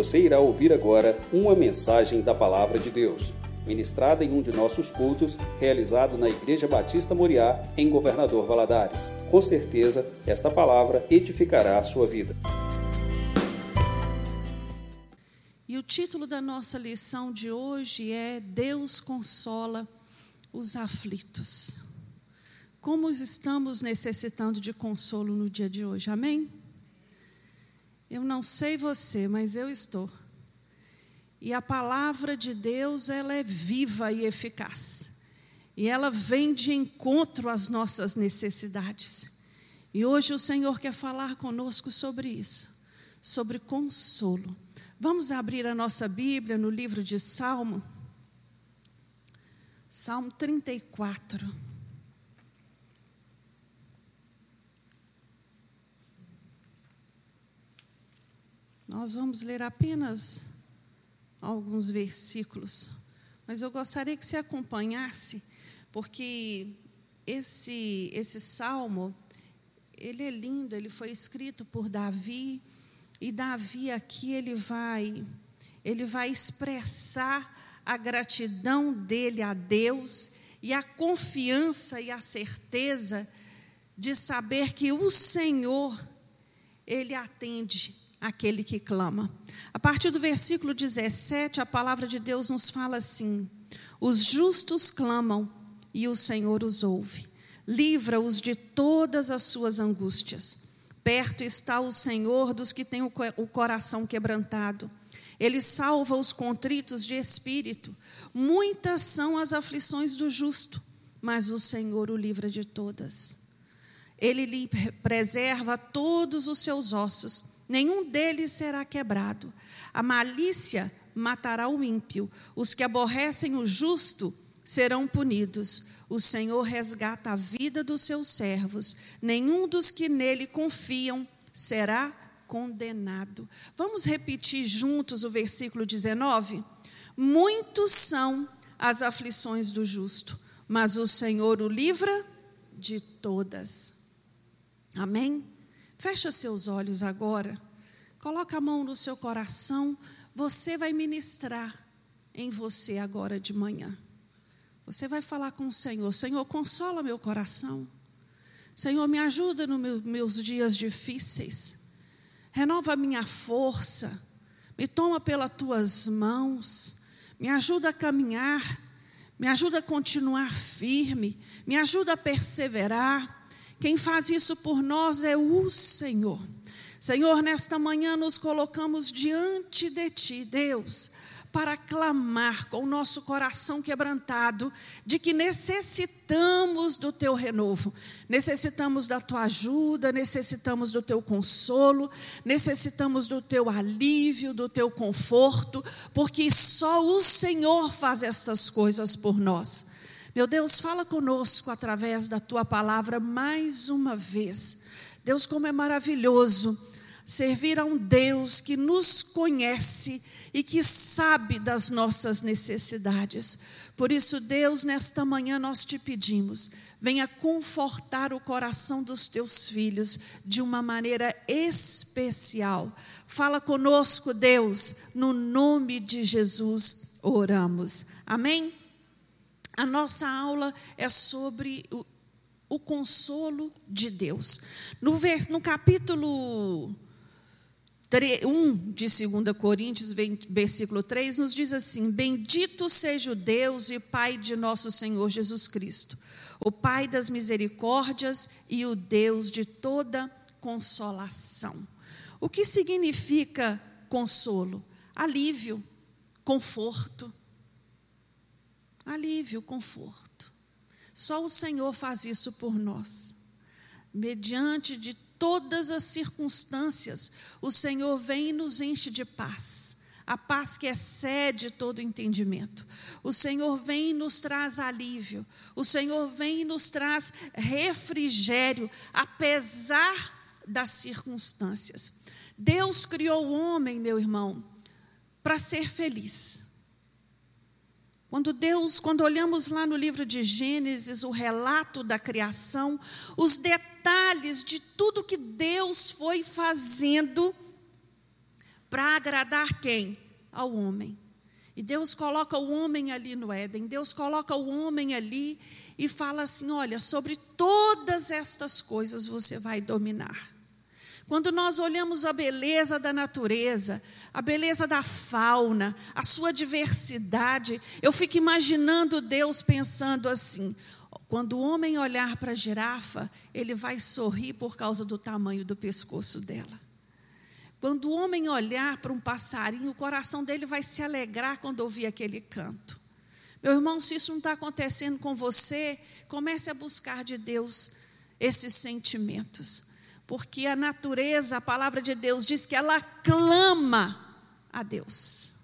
Você irá ouvir agora uma mensagem da Palavra de Deus, ministrada em um de nossos cultos, realizado na Igreja Batista Moriá, em Governador Valadares. Com certeza, esta palavra edificará a sua vida. E o título da nossa lição de hoje é Deus consola os aflitos. Como estamos necessitando de consolo no dia de hoje, amém? Eu não sei você, mas eu estou. E a palavra de Deus, ela é viva e eficaz. E ela vem de encontro às nossas necessidades. E hoje o Senhor quer falar conosco sobre isso, sobre consolo. Vamos abrir a nossa Bíblia no livro de Salmo, Salmo 34. Nós vamos ler apenas alguns versículos, mas eu gostaria que você acompanhasse, porque esse esse salmo, ele é lindo, ele foi escrito por Davi, e Davi aqui ele vai ele vai expressar a gratidão dele a Deus e a confiança e a certeza de saber que o Senhor ele atende aquele que clama. A partir do versículo 17, a palavra de Deus nos fala assim: Os justos clamam e o Senhor os ouve. Livra-os de todas as suas angústias. Perto está o Senhor dos que têm o coração quebrantado. Ele salva os contritos de espírito. Muitas são as aflições do justo, mas o Senhor o livra de todas. Ele lhe preserva todos os seus ossos, nenhum deles será quebrado. A malícia matará o ímpio, os que aborrecem o justo serão punidos. O Senhor resgata a vida dos seus servos, nenhum dos que nele confiam será condenado. Vamos repetir juntos o versículo 19? Muitos são as aflições do justo, mas o Senhor o livra de todas. Amém? Fecha seus olhos agora. Coloca a mão no seu coração. Você vai ministrar em você agora de manhã. Você vai falar com o Senhor: Senhor, consola meu coração. Senhor, me ajuda nos meus dias difíceis. Renova minha força. Me toma pelas tuas mãos. Me ajuda a caminhar. Me ajuda a continuar firme. Me ajuda a perseverar. Quem faz isso por nós é o Senhor. Senhor, nesta manhã nos colocamos diante de Ti, Deus para clamar com o nosso coração quebrantado de que necessitamos do teu renovo, necessitamos da tua ajuda, necessitamos do teu consolo, necessitamos do teu alívio, do teu conforto, porque só o Senhor faz estas coisas por nós. Meu Deus, fala conosco através da tua palavra mais uma vez. Deus, como é maravilhoso servir a um Deus que nos conhece e que sabe das nossas necessidades. Por isso, Deus, nesta manhã nós te pedimos, venha confortar o coração dos teus filhos de uma maneira especial. Fala conosco, Deus, no nome de Jesus oramos. Amém? A nossa aula é sobre o, o consolo de Deus. No, no capítulo 1 de 2 Coríntios, versículo 3, nos diz assim: Bendito seja o Deus e Pai de nosso Senhor Jesus Cristo, o Pai das misericórdias e o Deus de toda consolação. O que significa consolo? Alívio, conforto. Alívio, conforto. Só o Senhor faz isso por nós. Mediante de todas as circunstâncias, o Senhor vem e nos enche de paz. A paz que excede todo entendimento. O Senhor vem e nos traz alívio. O Senhor vem e nos traz refrigério, apesar das circunstâncias. Deus criou o homem, meu irmão, para ser feliz. Quando Deus, quando olhamos lá no livro de Gênesis, o relato da criação, os detalhes de tudo que Deus foi fazendo para agradar quem? Ao homem. E Deus coloca o homem ali no Éden, Deus coloca o homem ali e fala assim: olha, sobre todas estas coisas você vai dominar. Quando nós olhamos a beleza da natureza, a beleza da fauna, a sua diversidade, eu fico imaginando Deus pensando assim: quando o homem olhar para a girafa, ele vai sorrir por causa do tamanho do pescoço dela. Quando o homem olhar para um passarinho, o coração dele vai se alegrar quando ouvir aquele canto. Meu irmão, se isso não está acontecendo com você, comece a buscar de Deus esses sentimentos. Porque a natureza, a palavra de Deus diz que ela clama a Deus.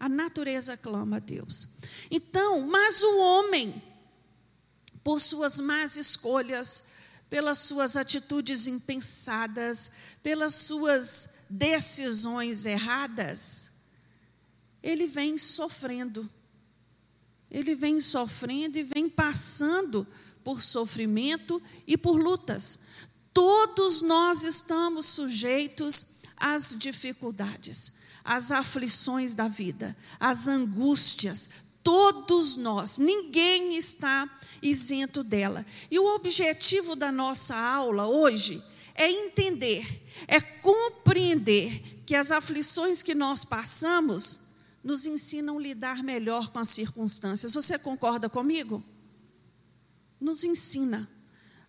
A natureza clama a Deus. Então, mas o homem, por suas más escolhas, pelas suas atitudes impensadas, pelas suas decisões erradas, ele vem sofrendo. Ele vem sofrendo e vem passando por sofrimento e por lutas. Todos nós estamos sujeitos às dificuldades, às aflições da vida, às angústias. Todos nós, ninguém está isento dela. E o objetivo da nossa aula hoje é entender, é compreender que as aflições que nós passamos nos ensinam a lidar melhor com as circunstâncias. Você concorda comigo? Nos ensina.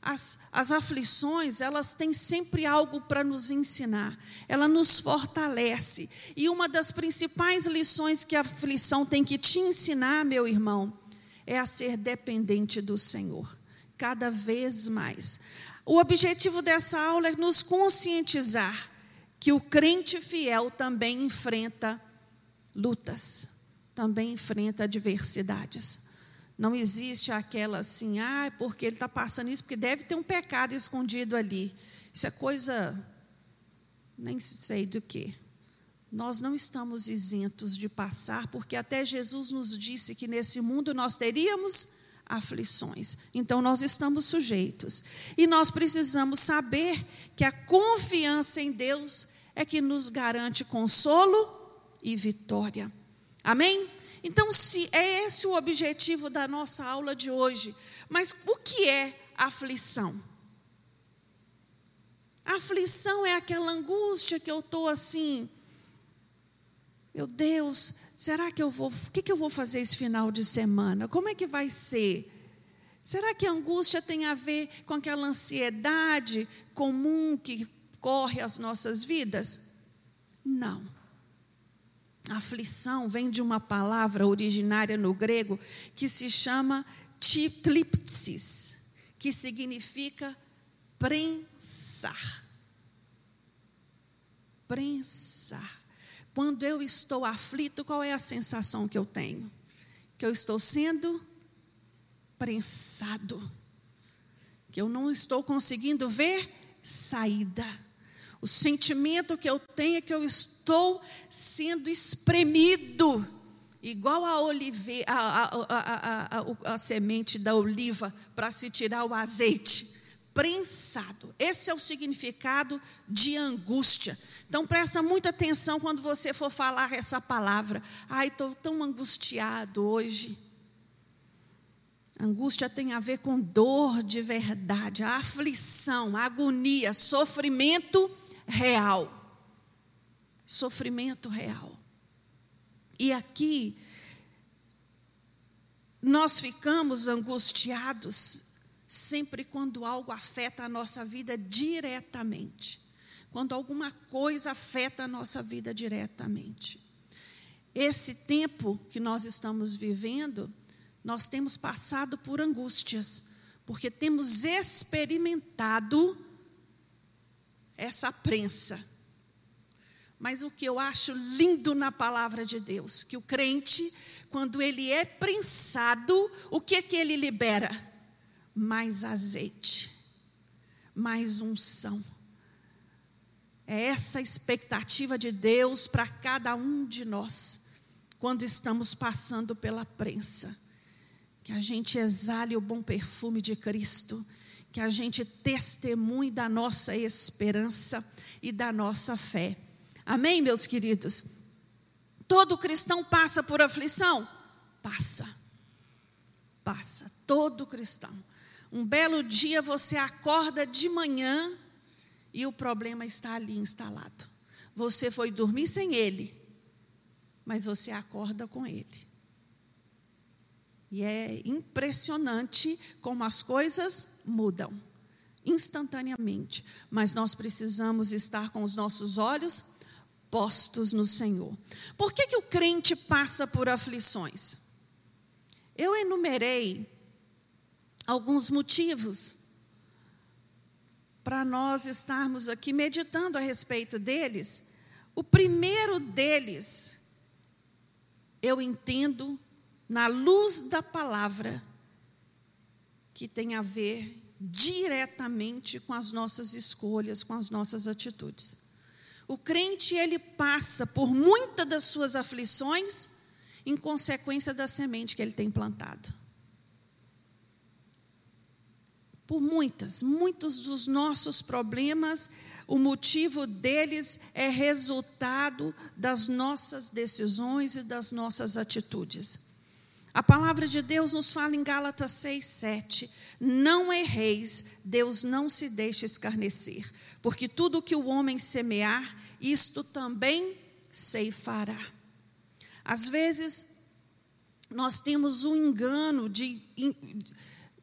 As, as aflições, elas têm sempre algo para nos ensinar, ela nos fortalece. E uma das principais lições que a aflição tem que te ensinar, meu irmão, é a ser dependente do Senhor, cada vez mais. O objetivo dessa aula é nos conscientizar que o crente fiel também enfrenta lutas, também enfrenta adversidades. Não existe aquela assim, ah, porque ele está passando isso, porque deve ter um pecado escondido ali. Isso é coisa, nem sei do que. Nós não estamos isentos de passar, porque até Jesus nos disse que nesse mundo nós teríamos aflições. Então nós estamos sujeitos. E nós precisamos saber que a confiança em Deus é que nos garante consolo e vitória. Amém? Então, se é esse o objetivo da nossa aula de hoje, mas o que é aflição? aflição é aquela angústia que eu estou assim, meu Deus, será que eu vou, o que, que eu vou fazer esse final de semana? Como é que vai ser? Será que a angústia tem a ver com aquela ansiedade comum que corre as nossas vidas? Não. Aflição vem de uma palavra originária no grego que se chama tiplipsis, que significa prensar. Prensar. Quando eu estou aflito, qual é a sensação que eu tenho? Que eu estou sendo prensado, que eu não estou conseguindo ver saída. O sentimento que eu tenho é que eu estou sendo espremido, igual a, olive, a, a, a, semente da oliva para se tirar o azeite. Prensado. Esse é o significado de angústia. Então presta muita atenção quando você for falar essa palavra. Ai, estou tão angustiado hoje. Angústia tem a ver com dor de verdade, aflição, agonia, sofrimento real. Sofrimento real. E aqui, nós ficamos angustiados sempre quando algo afeta a nossa vida diretamente quando alguma coisa afeta a nossa vida diretamente. Esse tempo que nós estamos vivendo, nós temos passado por angústias, porque temos experimentado essa prensa. Mas o que eu acho lindo na palavra de Deus, que o crente, quando ele é prensado, o que é que ele libera? Mais azeite, mais unção é essa expectativa de Deus para cada um de nós, quando estamos passando pela prensa. Que a gente exale o bom perfume de Cristo, que a gente testemunhe da nossa esperança e da nossa fé. Amém, meus queridos? Todo cristão passa por aflição? Passa. Passa. Todo cristão. Um belo dia você acorda de manhã e o problema está ali instalado. Você foi dormir sem ele, mas você acorda com ele. E é impressionante como as coisas mudam instantaneamente, mas nós precisamos estar com os nossos olhos postos no Senhor. Por que, que o crente passa por aflições? Eu enumerei alguns motivos para nós estarmos aqui meditando a respeito deles. O primeiro deles, eu entendo, na luz da palavra, que tem a ver diretamente com as nossas escolhas, com as nossas atitudes. O crente, ele passa por muitas das suas aflições em consequência da semente que ele tem plantado. Por muitas, muitos dos nossos problemas, o motivo deles é resultado das nossas decisões e das nossas atitudes. A palavra de Deus nos fala em Gálatas 6, 7. Não erreis, Deus não se deixa escarnecer porque tudo que o homem semear, isto também ceifará. Às vezes, nós temos um engano de.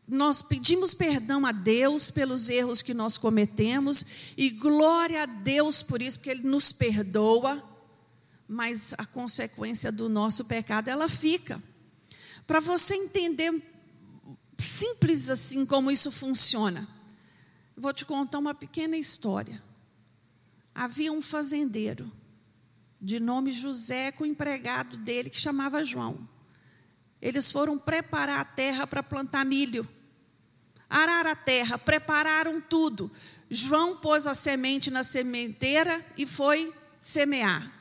Nós pedimos perdão a Deus pelos erros que nós cometemos e glória a Deus por isso, porque Ele nos perdoa, mas a consequência do nosso pecado ela fica. Para você entender simples assim como isso funciona. Vou te contar uma pequena história. Havia um fazendeiro, de nome José, com o empregado dele que chamava João. Eles foram preparar a terra para plantar milho. Arar a terra, prepararam tudo. João pôs a semente na sementeira e foi semear.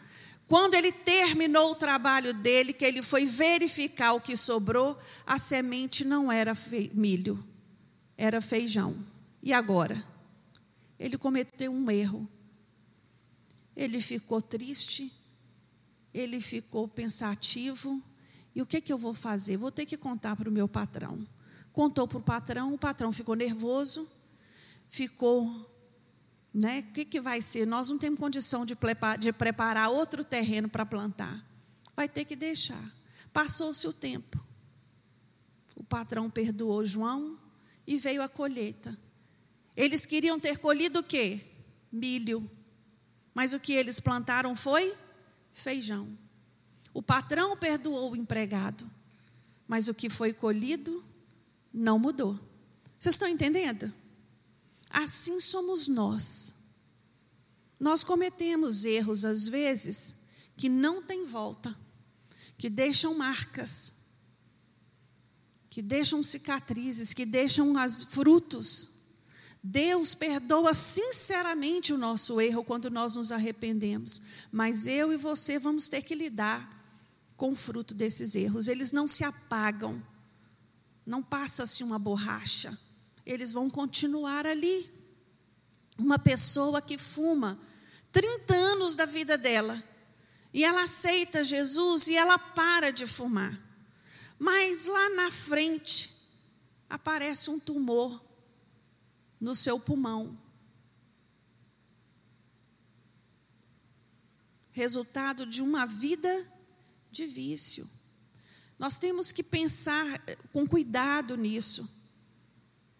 Quando ele terminou o trabalho dele, que ele foi verificar o que sobrou, a semente não era milho, era feijão. E agora? Ele cometeu um erro. Ele ficou triste, ele ficou pensativo. E o que, que eu vou fazer? Vou ter que contar para o meu patrão. Contou para o patrão, o patrão ficou nervoso, ficou, né? O que, que vai ser? Nós não temos condição de, de preparar outro terreno para plantar. Vai ter que deixar. Passou-se o tempo. O patrão perdoou João e veio a colheita. Eles queriam ter colhido o quê? Milho. Mas o que eles plantaram foi feijão. O patrão perdoou o empregado, mas o que foi colhido não mudou. Vocês estão entendendo? Assim somos nós. Nós cometemos erros às vezes que não tem volta, que deixam marcas, que deixam cicatrizes, que deixam as frutos. Deus perdoa sinceramente o nosso erro quando nós nos arrependemos, mas eu e você vamos ter que lidar com o fruto desses erros. Eles não se apagam, não passa-se uma borracha, eles vão continuar ali. Uma pessoa que fuma 30 anos da vida dela e ela aceita Jesus e ela para de fumar, mas lá na frente aparece um tumor no seu pulmão. Resultado de uma vida de vício. Nós temos que pensar eh, com cuidado nisso.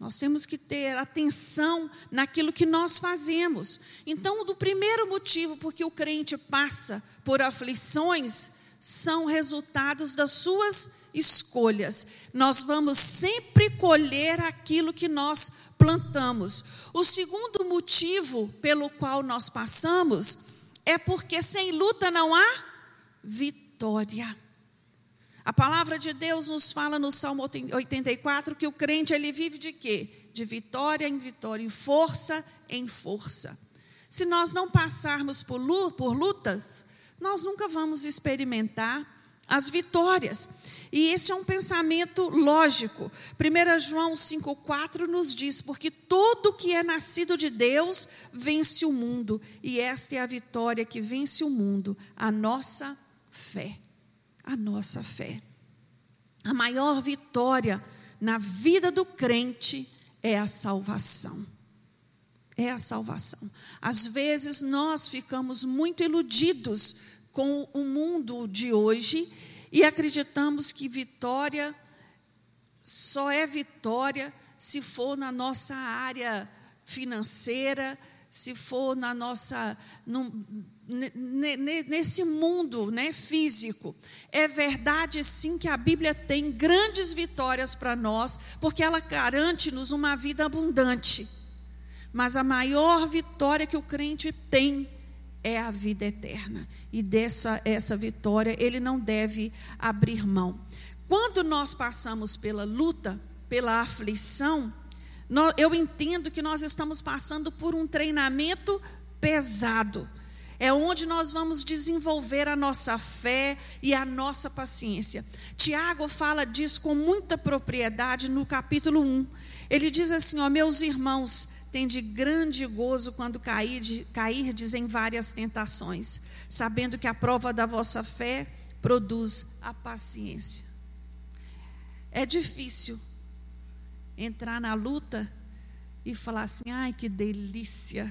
Nós temos que ter atenção naquilo que nós fazemos. Então, do primeiro motivo porque o crente passa por aflições são resultados das suas escolhas. Nós vamos sempre colher aquilo que nós plantamos. O segundo motivo pelo qual nós passamos é porque sem luta não há vitória. A palavra de Deus nos fala no Salmo 84 que o crente ele vive de quê? De vitória em vitória, em força em força. Se nós não passarmos por lutas, nós nunca vamos experimentar as vitórias. E esse é um pensamento lógico. 1 João 5,4 nos diz: Porque todo que é nascido de Deus vence o mundo, e esta é a vitória que vence o mundo, a nossa fé. A nossa fé. A maior vitória na vida do crente é a salvação. É a salvação. Às vezes nós ficamos muito iludidos com o mundo de hoje e acreditamos que vitória só é vitória se for na nossa área financeira, se for na nossa no, nesse mundo, né, físico. É verdade sim que a Bíblia tem grandes vitórias para nós, porque ela garante-nos uma vida abundante. Mas a maior vitória que o crente tem é a vida eterna. E dessa essa vitória ele não deve abrir mão. Quando nós passamos pela luta, pela aflição, eu entendo que nós estamos passando por um treinamento pesado. É onde nós vamos desenvolver a nossa fé e a nossa paciência. Tiago fala disso com muita propriedade no capítulo 1. Ele diz assim: ó, meus irmãos, tem de grande gozo quando cair, cairdes em várias tentações, sabendo que a prova da vossa fé produz a paciência. É difícil entrar na luta e falar assim: ai, que delícia,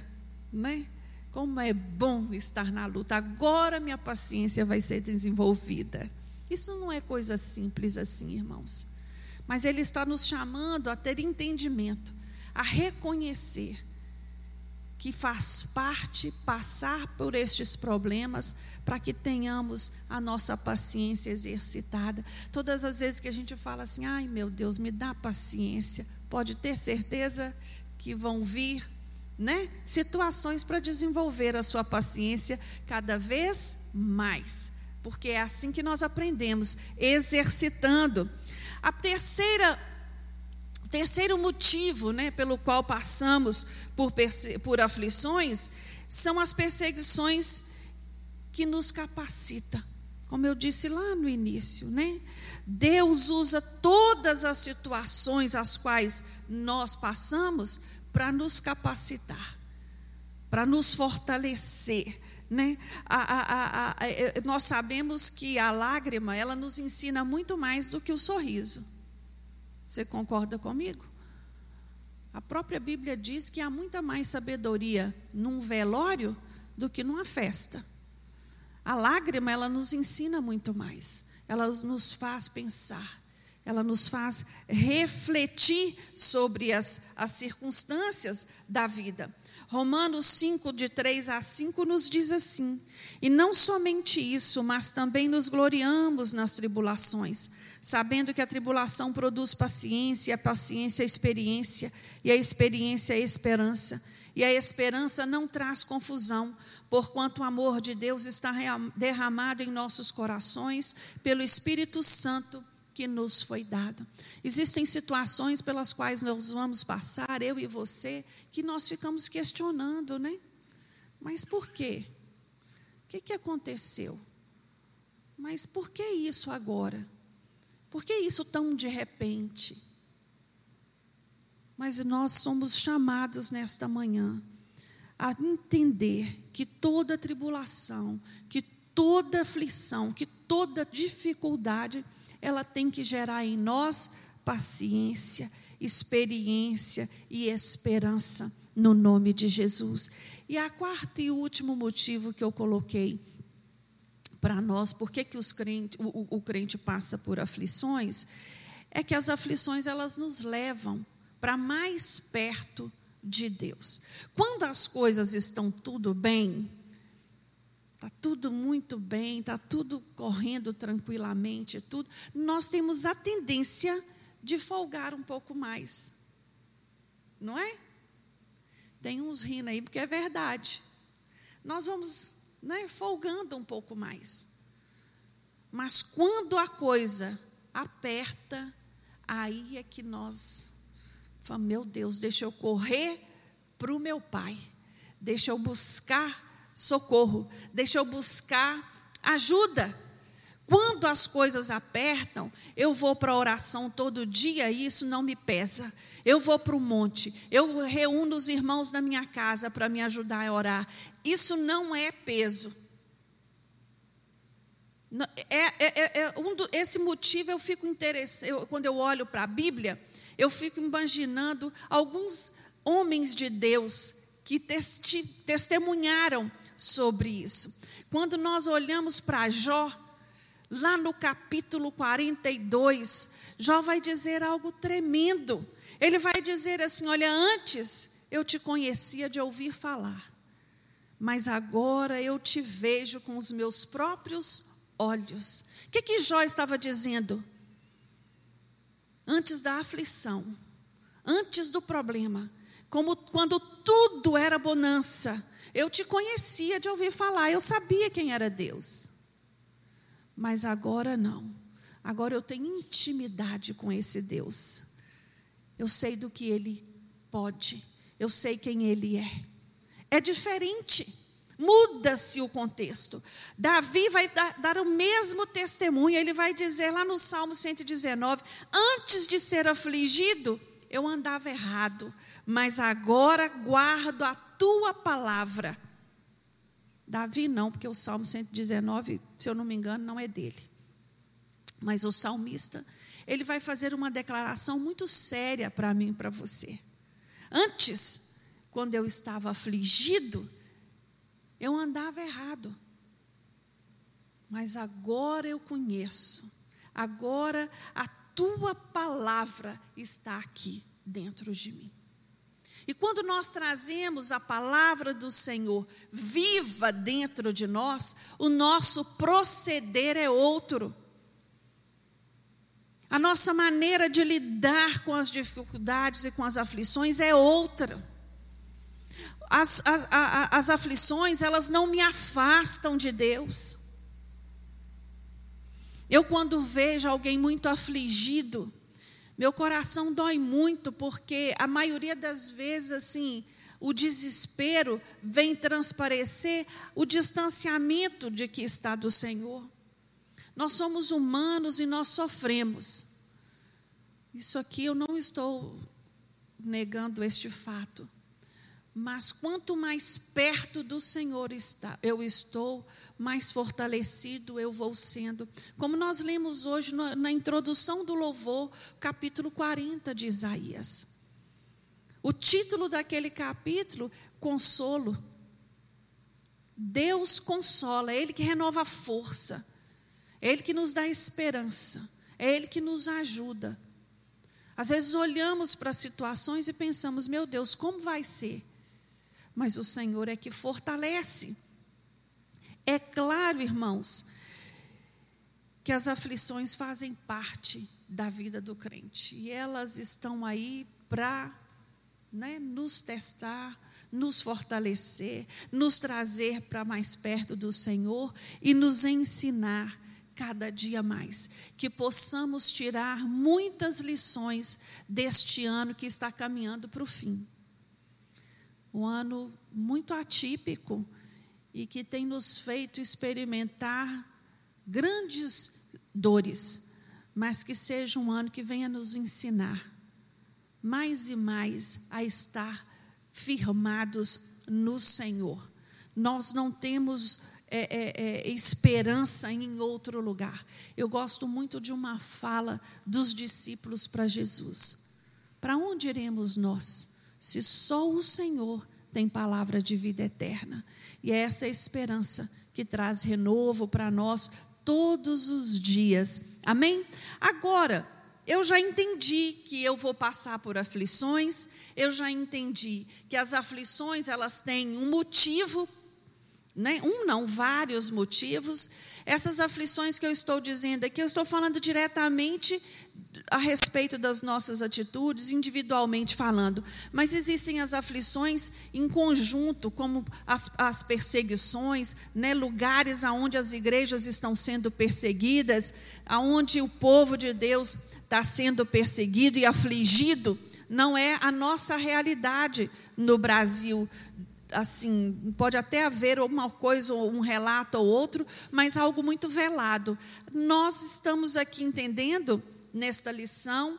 né? Como é bom estar na luta. Agora minha paciência vai ser desenvolvida. Isso não é coisa simples assim, irmãos. Mas Ele está nos chamando a ter entendimento, a reconhecer que faz parte passar por estes problemas para que tenhamos a nossa paciência exercitada. Todas as vezes que a gente fala assim, ai meu Deus, me dá paciência, pode ter certeza que vão vir né, situações para desenvolver a sua paciência cada vez mais, porque é assim que nós aprendemos, exercitando. A terceira terceiro motivo, né, pelo qual passamos por, por aflições, são as perseguições que nos capacita. Como eu disse lá no início, né? Deus usa todas as situações as quais nós passamos para nos capacitar, para nos fortalecer. Né? A, a, a, nós sabemos que a lágrima ela nos ensina muito mais do que o sorriso. Você concorda comigo? A própria Bíblia diz que há muita mais sabedoria num velório do que numa festa. A lágrima, ela nos ensina muito mais. Ela nos faz pensar. Ela nos faz refletir sobre as, as circunstâncias da vida. Romanos 5, de 3 a 5, nos diz assim: E não somente isso, mas também nos gloriamos nas tribulações, sabendo que a tribulação produz paciência, e a paciência, experiência, e a experiência, esperança. E a esperança não traz confusão, porquanto o amor de Deus está derramado em nossos corações pelo Espírito Santo que nos foi dado. Existem situações pelas quais nós vamos passar, eu e você, que nós ficamos questionando, né? Mas por quê? O que, que aconteceu? Mas por que isso agora? Por que isso tão de repente? Mas nós somos chamados nesta manhã a entender que toda tribulação, que toda aflição, que toda dificuldade, ela tem que gerar em nós paciência, experiência e esperança no nome de Jesus. E a quarta e último motivo que eu coloquei para nós, por que, que os crente, o, o crente passa por aflições, é que as aflições elas nos levam para mais perto de Deus. Quando as coisas estão tudo bem, está tudo muito bem, está tudo correndo tranquilamente, tudo, nós temos a tendência de folgar um pouco mais. Não é? Tem uns rindo aí porque é verdade. Nós vamos né, folgando um pouco mais. Mas quando a coisa aperta, aí é que nós Fala, meu Deus, deixa eu correr para o meu pai, deixa eu buscar socorro, deixa eu buscar ajuda. Quando as coisas apertam, eu vou para a oração todo dia e isso não me pesa. Eu vou para o monte, eu reúno os irmãos da minha casa para me ajudar a orar. Isso não é peso. É, é, é, é um do, esse motivo eu fico interessado, quando eu olho para a Bíblia, eu fico imaginando alguns homens de Deus que testi, testemunharam sobre isso. Quando nós olhamos para Jó, lá no capítulo 42, Jó vai dizer algo tremendo. Ele vai dizer assim: Olha, antes eu te conhecia de ouvir falar, mas agora eu te vejo com os meus próprios olhos. O que, que Jó estava dizendo? Antes da aflição, antes do problema, como quando tudo era bonança, eu te conhecia de ouvir falar, eu sabia quem era Deus. Mas agora não. Agora eu tenho intimidade com esse Deus. Eu sei do que ele pode, eu sei quem ele é. É diferente. Muda-se o contexto. Davi vai dar, dar, o mesmo testemunho, ele vai dizer lá no Salmo 119: Antes de ser afligido, eu andava errado, mas agora guardo a tua palavra. Davi não, porque o Salmo 119, se eu não me engano, não é dele. Mas o salmista, ele vai fazer uma declaração muito séria para mim e para você. Antes, quando eu estava afligido, eu andava errado. Mas agora eu conheço. Agora a tua palavra está aqui dentro de mim. E quando nós trazemos a palavra do Senhor viva dentro de nós, o nosso proceder é outro. A nossa maneira de lidar com as dificuldades e com as aflições é outra as, as, as aflições, elas não me afastam de Deus. Eu, quando vejo alguém muito afligido, meu coração dói muito, porque a maioria das vezes, assim, o desespero vem transparecer o distanciamento de que está do Senhor. Nós somos humanos e nós sofremos. Isso aqui eu não estou negando este fato. Mas quanto mais perto do Senhor está, eu estou, mais fortalecido eu vou sendo. Como nós lemos hoje na, introdução do louvor, capítulo 40 de Isaías. O título daquele capítulo, consolo. Deus consola, é Ele que renova a força, é Ele que nos dá esperança, é Ele que nos ajuda. Às vezes olhamos para situações e pensamos, meu Deus, como vai ser? mas o Senhor é que fortalece. É claro, irmãos, que as aflições fazem parte da vida do crente. E elas estão aí para né, nos testar, nos fortalecer, nos trazer para mais perto do Senhor e nos ensinar cada dia mais, que possamos tirar muitas lições deste ano que está caminhando para o fim. Um ano muito atípico e que tem nos feito experimentar grandes dores, mas que seja um ano que venha nos ensinar mais e mais a estar firmados no Senhor. Nós não temos é, é, é, esperança em outro lugar. Eu gosto muito de uma fala dos discípulos para Jesus. Para onde iremos nós? se só o Senhor tem palavra de vida eterna. E é essa esperança que traz renovo para nós todos os dias. Amém? Agora, eu já entendi que eu vou passar por aflições, eu já entendi que as aflições elas têm um motivo, né? um não, vários motivos. Essas aflições que eu estou dizendo aqui, eu estou falando diretamente a respeito das nossas atitudes, individualmente falando, mas existem as aflições em conjunto, como as, as perseguições, né, lugares aonde as igrejas estão sendo perseguidas, aonde o povo de Deus está sendo perseguido e afligido, não é a nossa realidade no Brasil. Assim, pode até haver uma coisa, um relato ou outro, mas algo muito velado. Nós estamos aqui entendendo nesta lição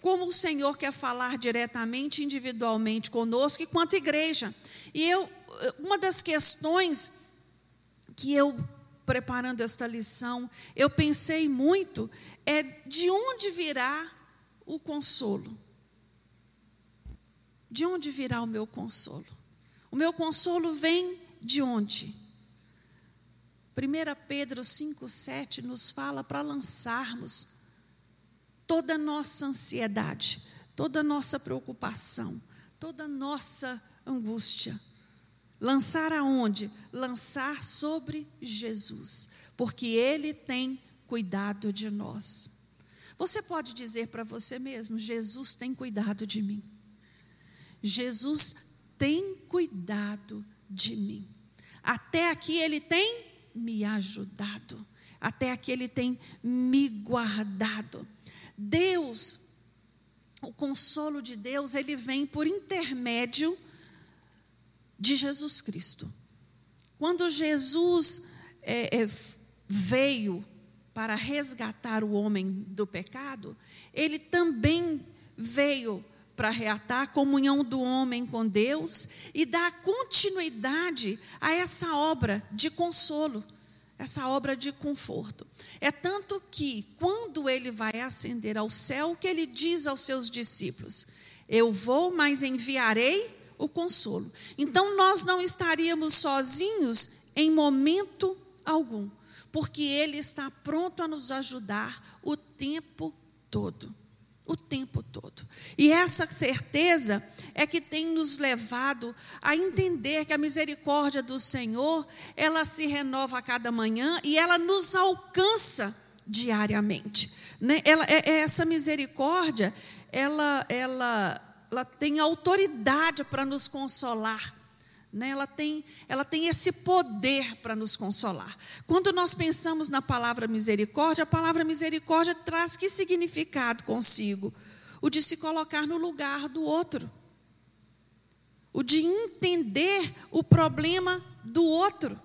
como o Senhor quer falar diretamente, individualmente conosco e quanto igreja. E eu, uma das questões que eu preparando esta lição, eu pensei muito é de onde virá o consolo. De onde virá o meu consolo? O meu consolo vem de onde? 1 Pedro 5,7 nos fala para lançarmos toda a nossa ansiedade, toda a nossa preocupação, toda a nossa angústia. Lançar aonde? Lançar sobre Jesus, porque Ele tem cuidado de nós. Você pode dizer para você mesmo: Jesus tem cuidado de mim. Jesus tem cuidado de mim. Até aqui Ele tem me ajudado. Até aqui Ele tem me guardado. Deus, o consolo de Deus, ele vem por intermédio de Jesus Cristo. Quando Jesus é, é, veio para resgatar o homem do pecado, ele também veio para reatar a comunhão do homem com Deus e dar continuidade a essa obra de consolo, essa obra de conforto. É tanto que, quando ele vai ascender ao céu, que ele diz aos seus discípulos: Eu vou, mas enviarei o consolo. Então nós não estaríamos sozinhos em momento algum, porque Ele está pronto a nos ajudar o tempo todo. O tempo todo. E essa certeza é que tem nos levado a entender que a misericórdia do Senhor, ela se renova a cada manhã e ela nos alcança diariamente. Né? Ela, é, é essa misericórdia, ela, ela ela tem autoridade para nos consolar. Né? Ela, tem, ela tem esse poder para nos consolar. Quando nós pensamos na palavra misericórdia, a palavra misericórdia traz que significado consigo? O de se colocar no lugar do outro, o de entender o problema do outro,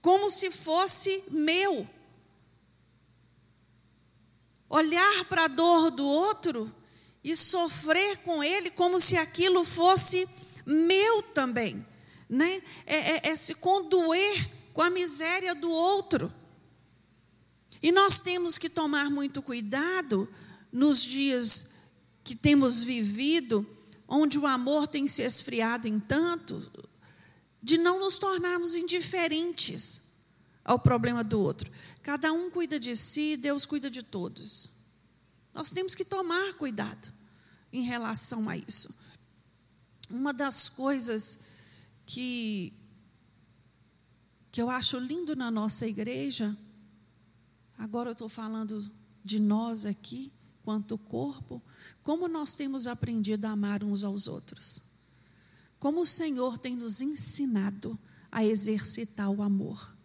como se fosse meu. Olhar para a dor do outro e sofrer com ele como se aquilo fosse meu também. Né? É, é, é se condoer com a miséria do outro. E nós temos que tomar muito cuidado nos dias que temos vivido, onde o amor tem se esfriado em tanto, de não nos tornarmos indiferentes ao problema do outro. Cada um cuida de si, Deus cuida de todos. Nós temos que tomar cuidado em relação a isso. Uma das coisas que, que eu acho lindo na nossa igreja, agora eu estou falando de nós aqui, quanto corpo, como nós temos aprendido a amar uns aos outros. Como o Senhor tem nos ensinado a exercitar o amor.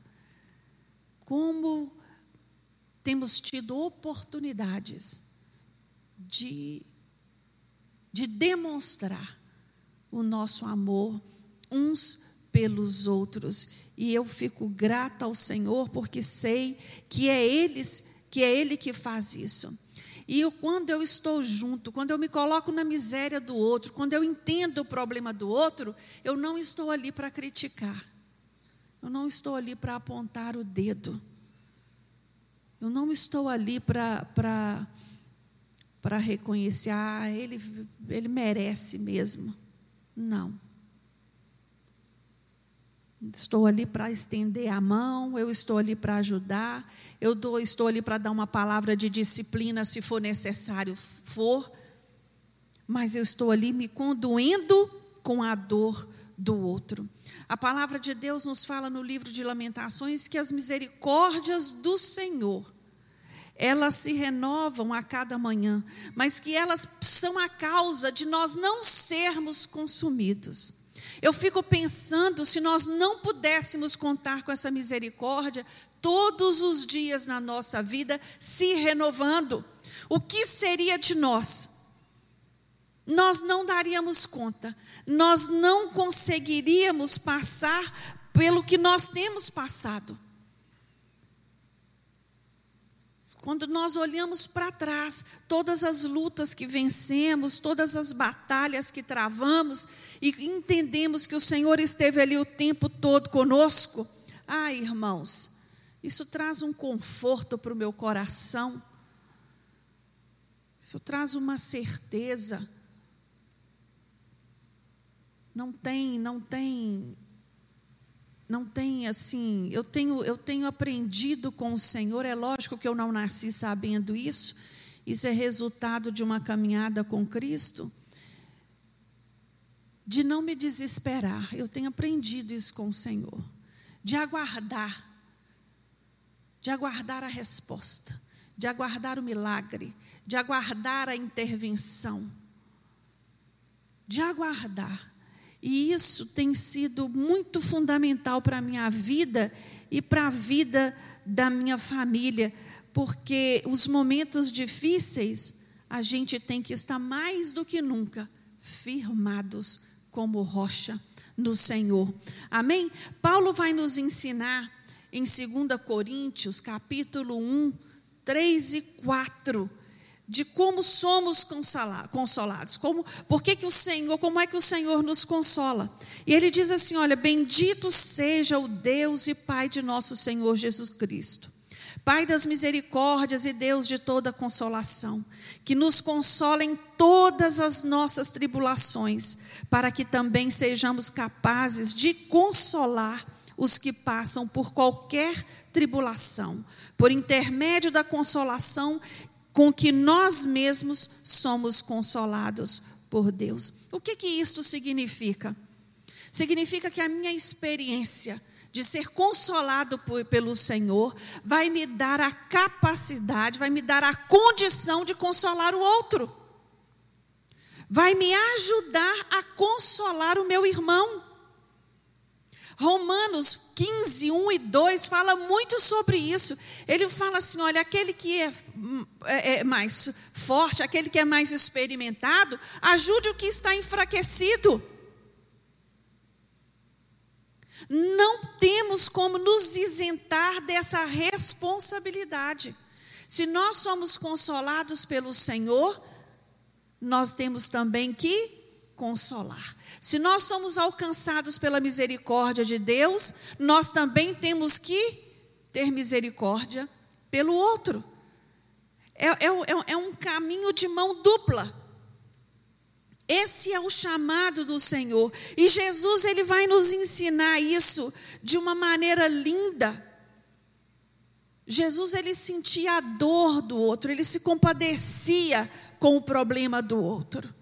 Como temos tido oportunidades de, de demonstrar o nosso amor uns pelos outros. E eu fico grata ao Senhor porque sei que é eles, que é ele que faz isso. E eu, quando eu estou junto, quando eu me coloco na miséria do outro, quando eu entendo o problema do outro, eu não estou ali para criticar. Eu não estou ali para apontar o dedo. Eu não estou ali para reconhecer, ah, ele, ele merece mesmo. Não. Estou ali para estender a mão, eu estou ali para ajudar, eu dou, estou ali para dar uma palavra de disciplina se for necessário for, mas eu estou ali me conduindo com a dor do outro. A palavra de Deus nos fala no livro de Lamentações que as misericórdias do Senhor elas se renovam a cada manhã, mas que elas são a causa de nós não sermos consumidos. Eu fico pensando se nós não pudéssemos contar com essa misericórdia todos os dias na nossa vida, se renovando, o que seria de nós? Nós não daríamos conta, nós não conseguiríamos passar pelo que nós temos passado. quando nós olhamos para trás, todas as lutas que vencemos, todas as batalhas que travamos e entendemos que o Senhor esteve ali o tempo todo conosco, ah, irmãos, isso traz um conforto para o meu coração, isso traz uma certeza. Não tem, não tem não tem assim, eu tenho, eu tenho aprendido com o Senhor, é lógico que eu não nasci sabendo isso, isso é resultado de uma caminhada com Cristo, de não me desesperar, eu tenho aprendido isso com o Senhor, de aguardar, de aguardar a resposta, de aguardar o milagre, de aguardar a intervenção, de aguardar. E isso tem sido muito fundamental para a minha vida e para a vida da minha família, porque os momentos difíceis a gente tem que estar mais do que nunca firmados como rocha no Senhor. Amém? Paulo vai nos ensinar em 2 Coríntios, capítulo 1, 3 e 4 de como somos consolados, como, por que, que o Senhor, como é que o Senhor nos consola. E ele diz assim: olha, bendito seja o Deus e Pai de nosso Senhor Jesus Cristo, Pai das misericórdias e Deus de toda consolação, que nos consola em todas as nossas tribulações, para que também sejamos capazes de consolar os que passam por qualquer tribulação, por intermédio da consolação com que nós mesmos somos consolados por Deus. O que que isto significa? Significa que a minha experiência de ser consolado por, pelo Senhor vai me dar a capacidade, vai me dar a condição de consolar o outro. Vai me ajudar a consolar o meu irmão. Romanos 15, 1 e 2 fala muito sobre isso. Ele fala assim: olha, aquele que é, é, é, mais forte, aquele que é mais experimentado, ajude o que está enfraquecido. Não temos como nos isentar dessa responsabilidade. Se nós somos consolados pelo Senhor, nós temos também que consolar. Se nós somos alcançados pela misericórdia de Deus, nós também temos que ter misericórdia pelo outro. É, é, é, é um caminho de mão dupla. Esse é o chamado do Senhor. E Jesus ele vai nos ensinar isso de uma maneira linda. Jesus ele sentia a dor do outro, ele se compadecia com o problema do outro.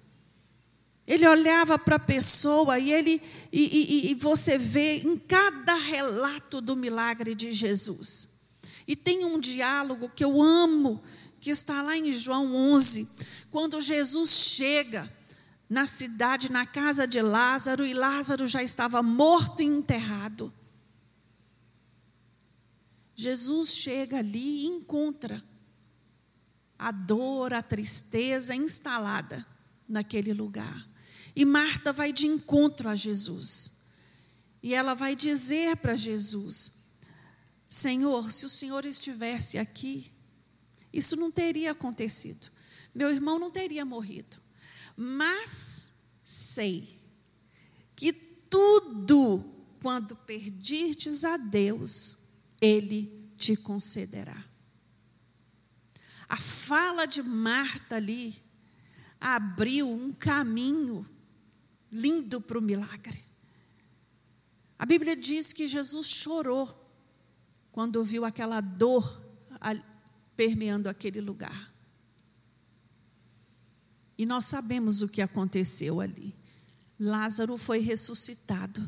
Ele olhava para a pessoa e ele e, e, e, você vê em cada relato do milagre de Jesus. E tem um diálogo que eu amo, que está lá em João 11, quando Jesus chega na cidade, na casa de Lázaro, e Lázaro já estava morto e enterrado. Jesus chega ali e encontra a dor, a tristeza instalada naquele lugar. E Marta vai de encontro a Jesus. E ela vai dizer para Jesus: Senhor, se o Senhor estivesse aqui, isso não teria acontecido. Meu irmão não teria morrido. Mas sei que tudo, quando perdirtes a Deus, Ele te concederá. A fala de Marta ali abriu um caminho lindo para o milagre. A Bíblia diz que Jesus chorou quando viu aquela dor permeando aquele lugar. E nós sabemos o que aconteceu ali. Lázaro foi ressuscitado.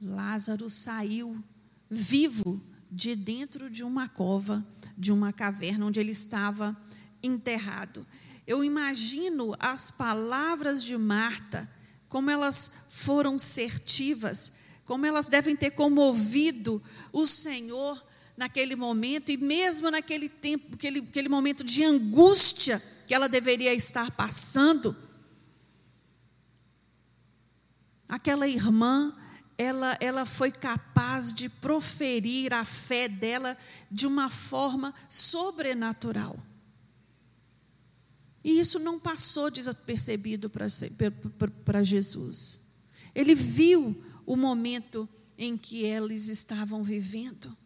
Lázaro saiu vivo de dentro de uma cova, de uma caverna onde ele estava enterrado. Eu imagino as palavras de Marta como elas foram certivas, como elas devem ter comovido o Senhor naquele momento e mesmo naquele tempo, aquele, aquele momento de angústia que ela deveria estar passando. Aquela irmã, ela, ela foi capaz de proferir a fé dela de uma forma sobrenatural. E isso não passou desapercebido para Jesus. Ele viu o momento em que eles estavam vivendo.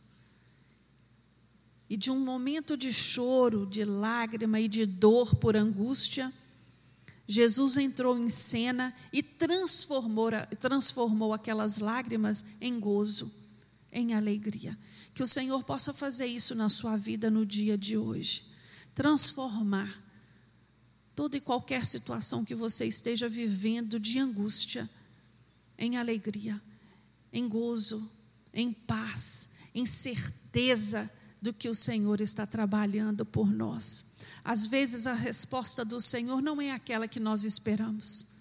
E de um momento de choro, de lágrima e de dor por angústia, Jesus entrou em cena e transformou, transformou aquelas lágrimas em gozo, em alegria. Que o Senhor possa fazer isso na sua vida no dia de hoje. Transformar toda e qualquer situação que você esteja vivendo de angústia em alegria, em gozo, em paz, em certeza do que o Senhor está trabalhando por nós. Às vezes a resposta do Senhor não é aquela que nós esperamos.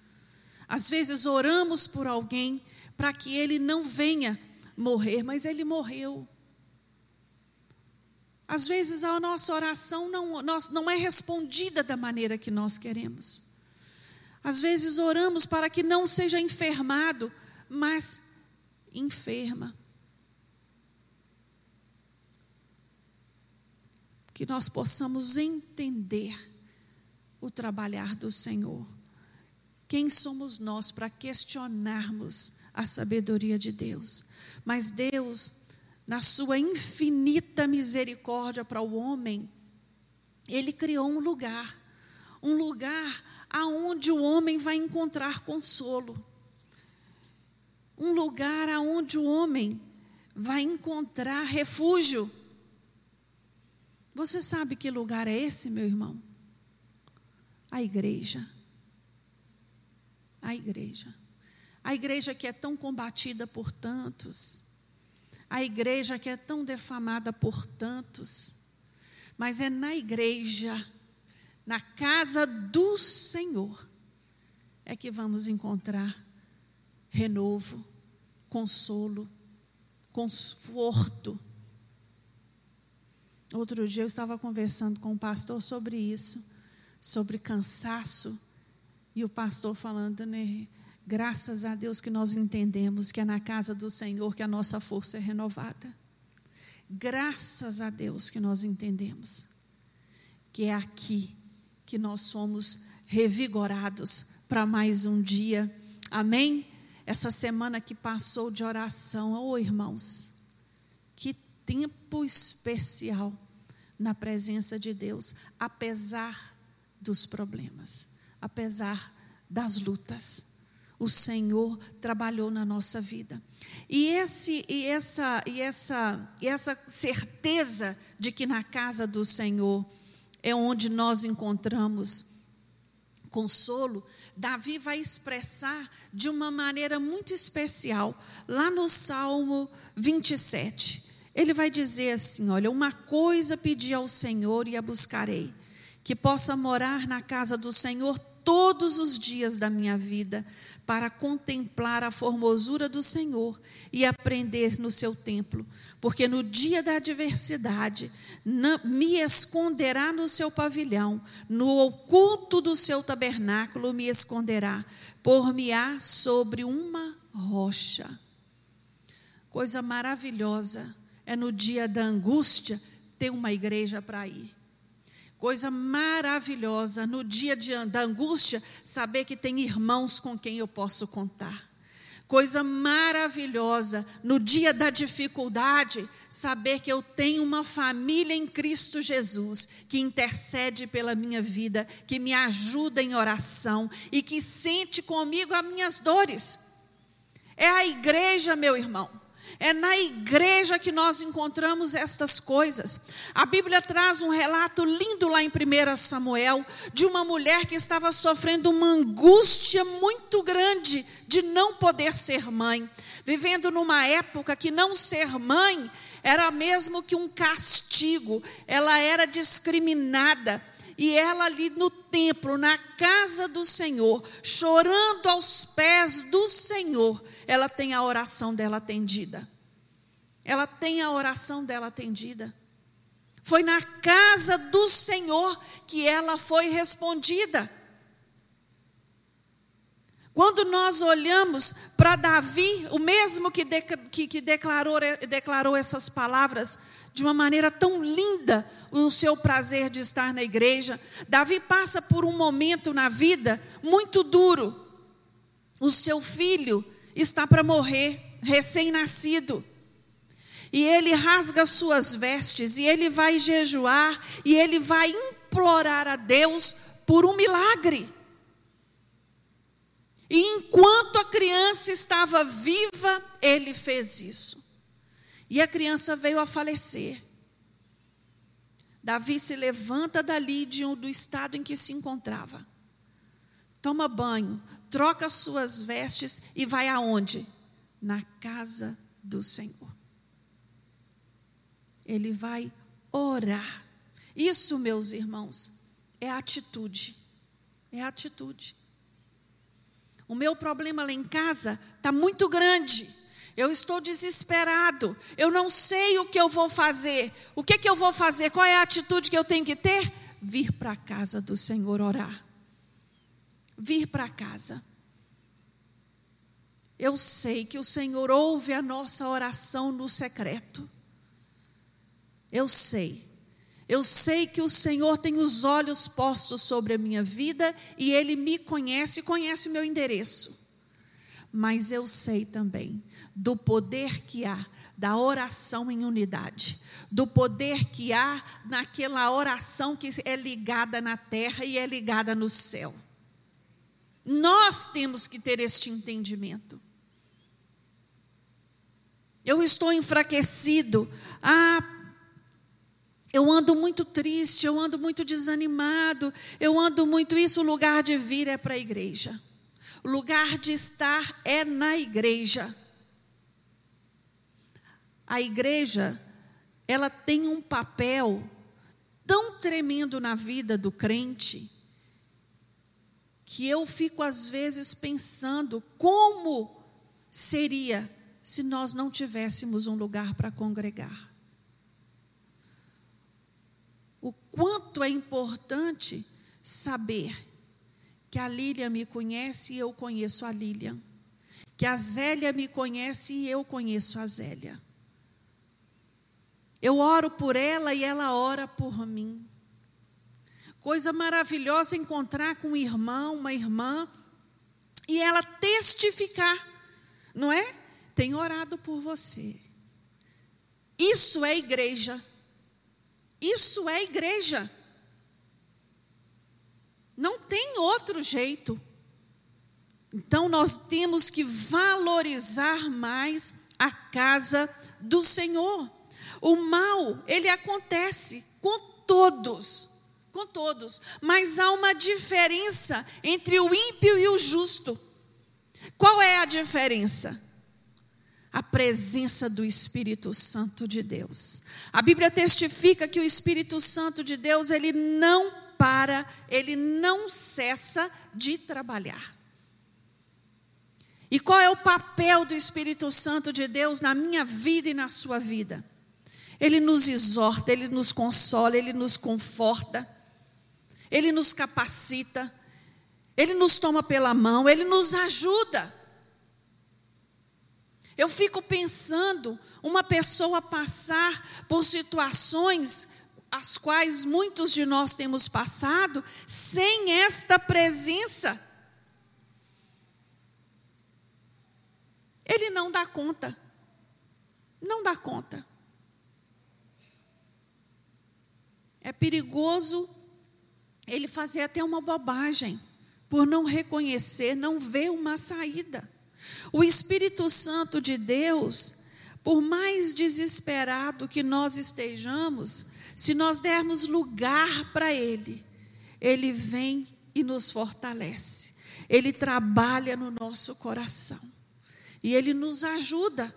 Às vezes oramos por alguém para que ele não venha morrer, mas ele morreu. Às vezes a nossa oração não, não é respondida da maneira que nós queremos. Às vezes oramos para que não seja enfermado, mas enferma. Que nós possamos entender o trabalhar do Senhor. Quem somos nós para questionarmos a sabedoria de Deus? Mas Deus, na sua infinita misericórdia para o homem, ele criou um lugar, um lugar aonde o homem vai encontrar consolo um lugar aonde o homem vai encontrar refúgio. Você sabe que lugar é esse, meu irmão? A igreja. A igreja. A igreja que é tão combatida por tantos. A igreja que é tão defamada por tantos. Mas é na igreja, na casa do Senhor, é que vamos encontrar renovo, consolo, conforto. Outro dia eu estava conversando com o pastor sobre isso, sobre cansaço, e o pastor falando, né? Graças a Deus que nós entendemos que é na casa do Senhor que a nossa força é renovada. Graças a Deus que nós entendemos que é aqui que nós somos revigorados para mais um dia. Amém? essa semana que passou de oração, oh irmãos, tempo especial na presença de Deus, apesar dos problemas, apesar das lutas. O Senhor trabalhou na nossa vida. E, esse, e, essa, e, essa, e essa certeza de que na casa do Senhor é onde nós encontramos consolo, Davi vai expressar de uma maneira muito especial, lá no Salmo 27. Ele vai dizer assim: Olha, uma coisa pedi ao Senhor e a buscarei, que possa morar na casa do Senhor todos os dias da minha vida, para contemplar a formosura do Senhor e aprender no seu templo, porque no dia da adversidade me esconderá no seu pavilhão, no oculto do seu tabernáculo me esconderá, por-me-á sobre uma rocha. Coisa maravilhosa é no dia da angústia ter uma igreja para ir. Coisa maravilhosa no dia de, da angústia saber que tem irmãos com quem eu posso contar. Coisa maravilhosa no dia da dificuldade, saber que eu tenho uma família em Cristo Jesus que intercede pela minha vida, que me ajuda em oração e que sente comigo as minhas dores. É a igreja, meu irmão. É na igreja que nós encontramos estas coisas. A Bíblia traz um relato lindo lá em 1 Samuel de uma mulher que estava sofrendo uma angústia muito grande de não poder ser mãe, vivendo numa época que não ser mãe era mesmo que um castigo, ela era discriminada. E ela ali no templo, na casa do Senhor, chorando aos pés do Senhor, ela tem a oração dela atendida. Ela tem a oração dela atendida. Foi na casa do Senhor que ela foi respondida. Quando nós olhamos para Davi, o mesmo que, de, que, que declarou, declarou essas palavras de uma maneira tão linda, o seu prazer de estar na igreja, Davi passa por um momento na vida muito duro. O seu filho está para morrer, recém-nascido. E ele rasga suas vestes, e ele vai jejuar, e ele vai implorar a Deus por um milagre. E enquanto a criança estava viva, ele fez isso. E a criança veio a falecer. Davi se levanta dali de um, do estado em que se encontrava. Toma banho, troca suas vestes e vai aonde? Na casa do Senhor. Ele vai orar. Isso, meus irmãos, é atitude. É atitude. O meu problema lá em casa está muito grande. Eu estou desesperado. Eu não sei o que eu vou fazer. O que, que eu vou fazer? Qual é a atitude que eu tenho que ter? Vir para a casa do Senhor orar. Vir para casa. Eu sei que o Senhor ouve a nossa oração no secreto. Eu sei. Eu sei que o Senhor tem os olhos postos sobre a minha vida e Ele me conhece e conhece o meu endereço. Mas eu sei também do poder que há da oração em unidade, do poder que há naquela oração que é ligada na terra e é ligada no céu. Nós temos que ter este entendimento. Eu estou enfraquecido. Ah, eu ando muito triste, eu ando muito desanimado, eu ando muito isso. O lugar de vir é para a igreja, o lugar de estar é na igreja. A igreja, ela tem um papel tão tremendo na vida do crente, que eu fico às vezes pensando como seria se nós não tivéssemos um lugar para congregar. o quanto é importante saber que a Lília me conhece e eu conheço a Lília, que a Zélia me conhece e eu conheço a Zélia. Eu oro por ela e ela ora por mim. Coisa maravilhosa encontrar com um irmão, uma irmã, e ela testificar, não é? Tem orado por você. Isso é igreja. Isso é igreja. Não tem outro jeito. Então nós temos que valorizar mais a casa do Senhor. O mal, ele acontece com todos, com todos, mas há uma diferença entre o ímpio e o justo. Qual é a diferença? a presença do Espírito Santo de Deus. A Bíblia testifica que o Espírito Santo de Deus, ele não para, ele não cessa de trabalhar. E qual é o papel do Espírito Santo de Deus na minha vida e na sua vida? Ele nos exorta, ele nos consola, ele nos conforta, ele nos capacita, ele nos toma pela mão, ele nos ajuda. Eu fico pensando uma pessoa passar por situações as quais muitos de nós temos passado sem esta presença. Ele não dá conta. Não dá conta. É perigoso ele fazer até uma bobagem por não reconhecer, não ver uma saída. O Espírito Santo de Deus, por mais desesperado que nós estejamos, se nós dermos lugar para Ele, Ele vem e nos fortalece, Ele trabalha no nosso coração e Ele nos ajuda.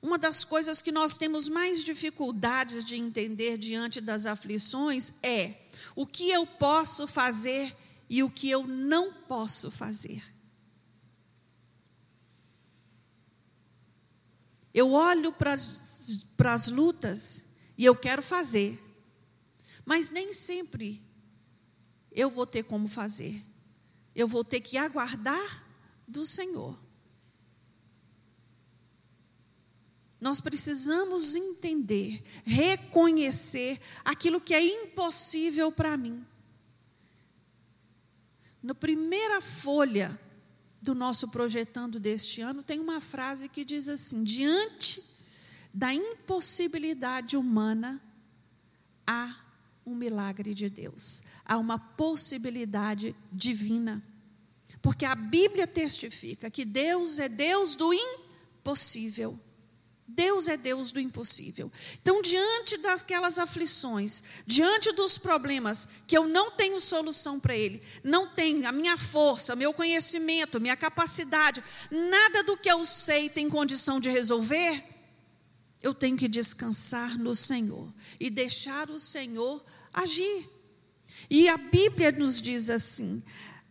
Uma das coisas que nós temos mais dificuldades de entender diante das aflições é o que eu posso fazer e o que eu não posso fazer. Eu olho para as lutas e eu quero fazer, mas nem sempre eu vou ter como fazer. eu vou ter que aguardar do Senhor. Nós precisamos entender, reconhecer aquilo que é impossível para mim. Na primeira folha do nosso projetando deste ano, tem uma frase que diz assim: diante da impossibilidade humana, há um milagre de Deus, há uma possibilidade divina. Porque a Bíblia testifica que Deus é Deus do impossível. Deus é Deus do impossível. Então, diante daquelas aflições, diante dos problemas que eu não tenho solução para ele, não tenho a minha força, meu conhecimento, minha capacidade, nada do que eu sei tem condição de resolver, eu tenho que descansar no Senhor e deixar o Senhor agir. E a Bíblia nos diz assim: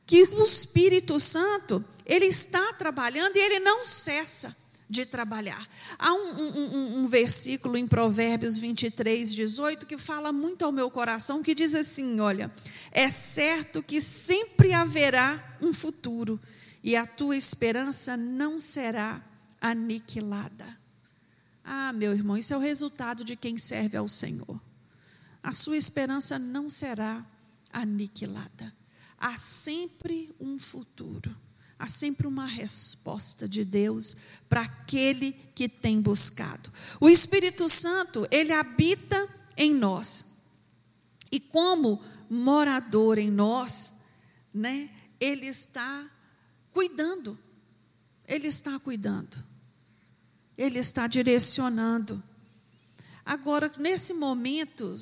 que o Espírito Santo, ele está trabalhando e ele não cessa de trabalhar. Há um, um, um, versículo em Provérbios 23, 18 que fala muito ao meu coração, que diz assim: Olha, é certo que sempre haverá um futuro e a tua esperança não será aniquilada. Ah, meu irmão, isso é o resultado de quem serve ao Senhor. A sua esperança não será aniquilada. Há sempre um futuro. Há sempre uma resposta de Deus para aquele que tem buscado. O Espírito Santo, ele habita em nós. E como morador em nós, né, ele está cuidando. Ele está cuidando. Ele está direcionando. Agora, nesse momento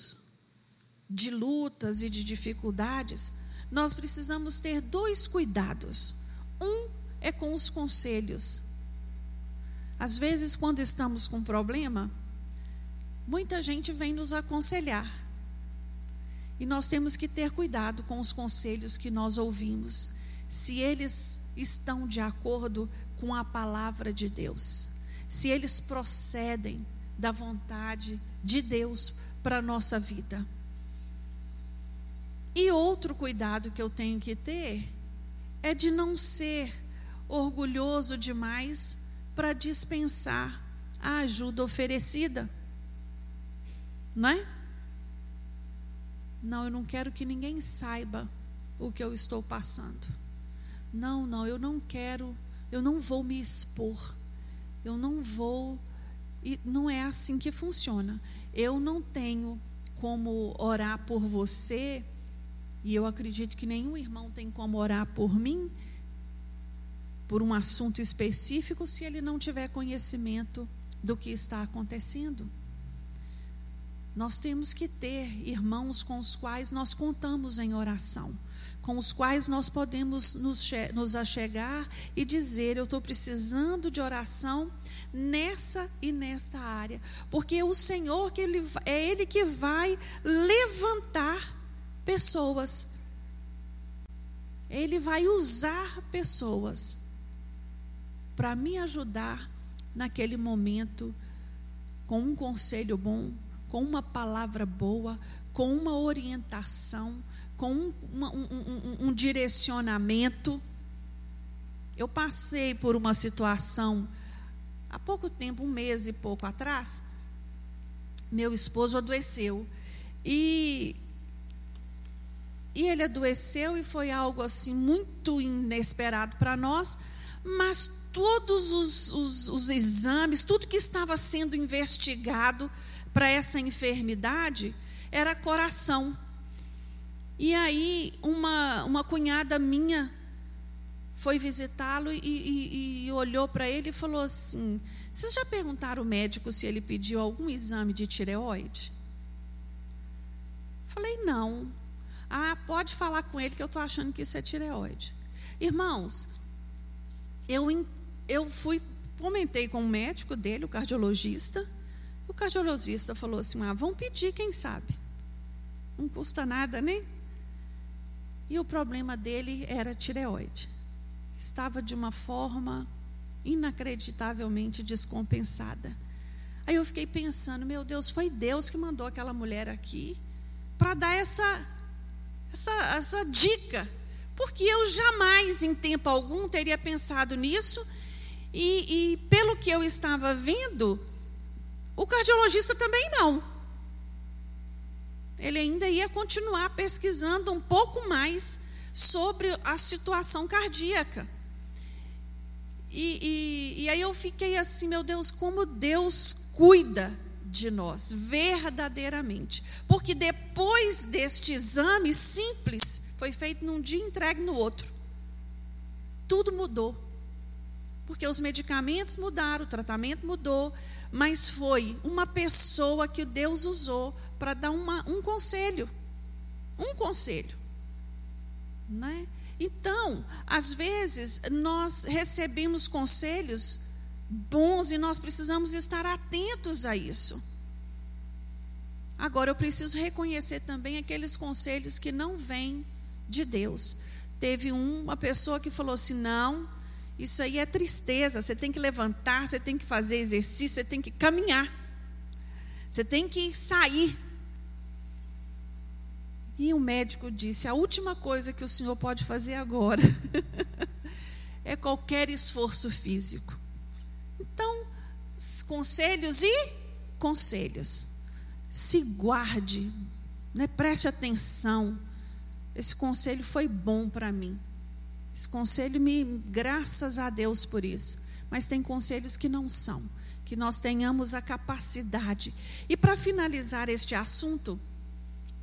de lutas e de dificuldades, nós precisamos ter dois cuidados. Um é com os conselhos. Às vezes, quando estamos com problema, muita gente vem nos aconselhar. E nós temos que ter cuidado com os conselhos que nós ouvimos, se eles estão de acordo com a palavra de Deus, se eles procedem da vontade de Deus para a nossa vida. E outro cuidado que eu tenho que ter é de não ser orgulhoso demais para dispensar a ajuda oferecida. Não é? Não, eu não quero que ninguém saiba o que eu estou passando. Não, não, eu não quero, eu não vou me expor. Eu não vou. E não é assim que funciona. Eu não tenho como orar por você e eu acredito que nenhum irmão tem como orar por mim, por um assunto específico, se ele não tiver conhecimento do que está acontecendo. Nós temos que ter irmãos com os quais nós contamos em oração, com os quais nós podemos nos, nos achegar e dizer: Eu estou precisando de oração nessa e nesta área, porque o Senhor que ele, é Ele que vai levantar pessoas. Ele vai usar pessoas para me ajudar naquele momento com um conselho bom, com uma palavra boa, com uma orientação, com um, um, um, um direcionamento. Eu passei por uma situação há pouco tempo, um mês e pouco atrás, meu esposo adoeceu. E e ele adoeceu e foi algo assim muito inesperado para nós, mas todos os, os, os exames, tudo que estava sendo investigado para essa enfermidade era coração. E aí uma, uma cunhada minha foi visitá-lo e, e, e, olhou para ele e falou assim: Vocês já perguntaram ao médico se ele pediu algum exame de tireoide? Falei, não. Ah, pode falar com ele que eu estou achando que isso é tireoide. Irmãos, eu, eu fui, comentei com o médico dele, o cardiologista. O cardiologista falou assim: ah, vão pedir, quem sabe? Não custa nada, nem. Né? E o problema dele era tireoide. Estava de uma forma inacreditavelmente descompensada. Aí eu fiquei pensando, meu Deus, foi Deus que mandou aquela mulher aqui para dar essa essa, essa dica Porque eu jamais, em tempo algum, teria pensado nisso, e, e pelo que eu estava vendo, o cardiologista também não. Ele ainda ia continuar pesquisando um pouco mais sobre a situação cardíaca. E, e, e aí eu fiquei assim, meu Deus, como Deus cuida de nós, verdadeiramente. Porque depois deste exame simples, foi feito num dia entregue no outro, tudo mudou. Porque os medicamentos mudaram, o tratamento mudou, mas foi uma pessoa que Deus usou para dar uma, um conselho. Um conselho. Né? Então, às vezes, nós recebemos conselhos bons e nós precisamos estar atentos a isso. Agora, eu preciso reconhecer também aqueles conselhos que não vêm de Deus. Teve uma pessoa que falou assim: não, isso aí é tristeza. Você tem que levantar, você tem que fazer exercício, você tem que caminhar, você tem que sair. E o médico disse: a última coisa que o senhor pode fazer agora é qualquer esforço físico. Então, conselhos e conselhos. Se guarde, né? preste atenção. Esse conselho foi bom para mim. Esse conselho me, graças a Deus por isso. Mas tem conselhos que não são. Que nós tenhamos a capacidade. E para finalizar este assunto,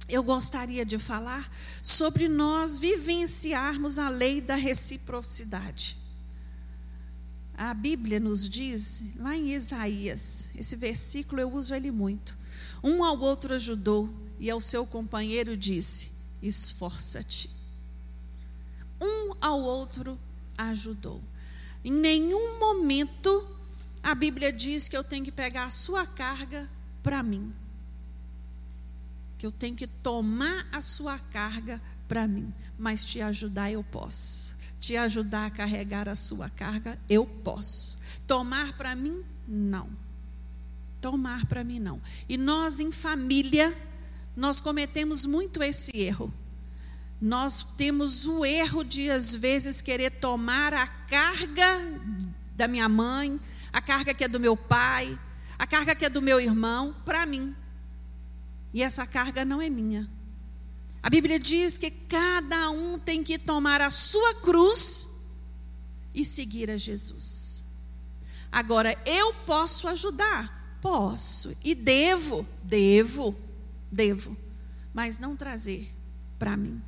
eu gostaria de falar sobre nós vivenciarmos a lei da reciprocidade. A Bíblia nos diz, lá em Isaías, esse versículo eu uso ele muito. Um ao outro ajudou e ao seu companheiro disse: Esforça-te. Um ao outro ajudou. Em nenhum momento a Bíblia diz que eu tenho que pegar a sua carga para mim que eu tenho que tomar a sua carga para mim, mas te ajudar eu posso. Te ajudar a carregar a sua carga eu posso. Tomar para mim não. Tomar para mim não. E nós em família nós cometemos muito esse erro. Nós temos o erro de às vezes querer tomar a carga da minha mãe, a carga que é do meu pai, a carga que é do meu irmão para mim. E essa carga não é minha. A Bíblia diz que cada um tem que tomar a sua cruz e seguir a Jesus. Agora, eu posso ajudar? Posso. E devo, devo, devo. Mas não trazer para mim.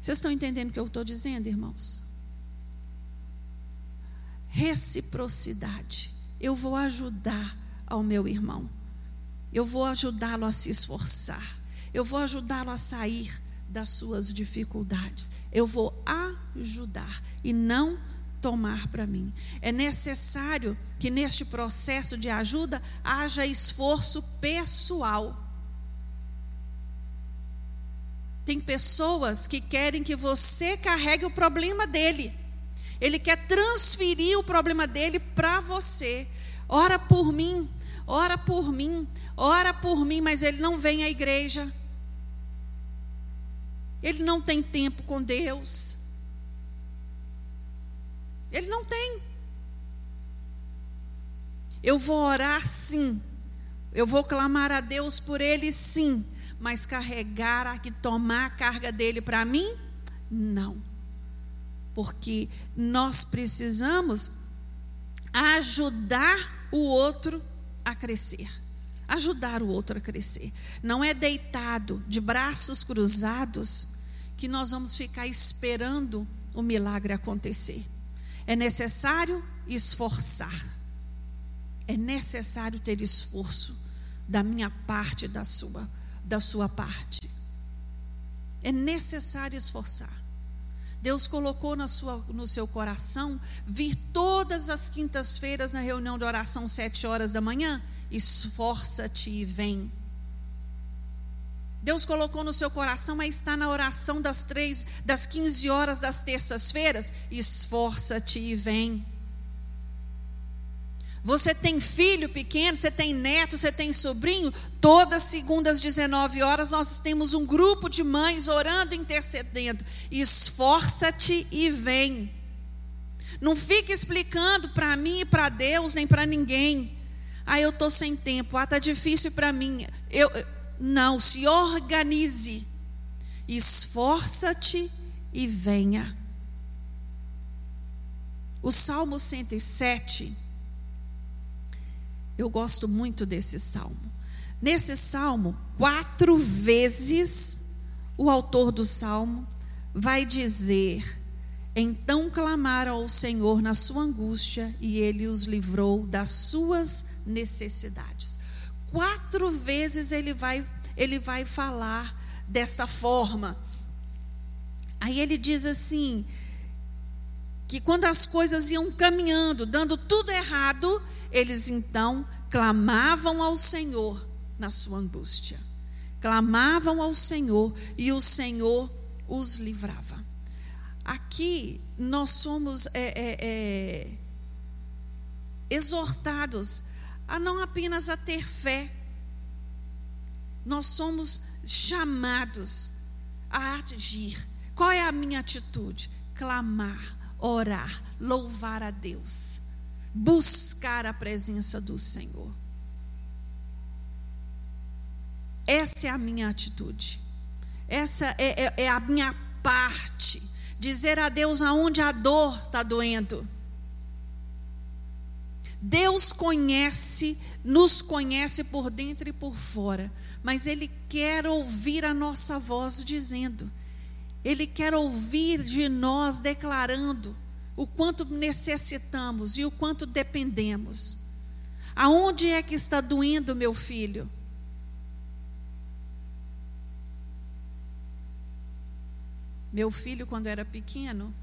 Vocês estão entendendo o que eu estou dizendo, irmãos? Reciprocidade. Eu vou ajudar ao meu irmão. Eu vou ajudá-lo a se esforçar. Eu vou ajudá-lo a sair das suas dificuldades. Eu vou ajudar e não tomar para mim. É necessário que neste processo de ajuda haja esforço pessoal. Tem pessoas que querem que você carregue o problema dele. Ele quer transferir o problema dele para você. Ora por mim, ora por mim ora por mim, mas ele não vem à igreja. Ele não tem tempo com Deus. Ele não tem. Eu vou orar sim. Eu vou clamar a Deus por ele sim. Mas carregar aqui, tomar a carga dele para mim? Não. Porque nós precisamos ajudar o outro a crescer ajudar o outro a crescer. Não é deitado de braços cruzados que nós vamos ficar esperando o milagre acontecer. É necessário esforçar. É necessário ter esforço da minha parte, da sua, da sua parte. É necessário esforçar. Deus colocou na sua, no seu coração vir todas as quintas-feiras na reunião de oração, sete horas da manhã esforça-te e vem. Deus colocou no seu coração, mas está na oração das três, das 15 horas das terças-feiras. Esforça-te e vem. Você tem filho pequeno, você tem neto, você tem sobrinho? Todas segundas, 19 horas, nós temos um grupo de mães orando, intercedendo. Esforça-te e vem. Não fique explicando para mim e para Deus, nem para ninguém. Ah, eu estou sem tempo. Ah, está difícil para mim. Eu, não, se organize. Esforça-te e venha. O Salmo 107 eu gosto muito desse salmo. Nesse salmo, quatro vezes o autor do salmo vai dizer: Então clamaram ao Senhor na sua angústia e ele os livrou das suas necessidades. Quatro vezes ele vai, ele vai falar desta forma. Aí ele diz assim: que quando as coisas iam caminhando, dando tudo errado, eles então clamavam ao Senhor na sua angústia. Clamavam ao Senhor e o Senhor os livrava. Aqui nós somos é, é, é, exortados a não apenas a ter fé, nós somos chamados a agir. Qual é a minha atitude? Clamar, orar, louvar a Deus buscar a presença do Senhor. Essa é a minha atitude. Essa é, é, é a minha parte. Dizer a Deus aonde a dor está doendo. Deus conhece, nos conhece por dentro e por fora, mas Ele quer ouvir a nossa voz dizendo, Ele quer ouvir de nós declarando o quanto necessitamos e o quanto dependemos. Aonde é que está doendo, meu filho? Meu filho, quando era pequeno,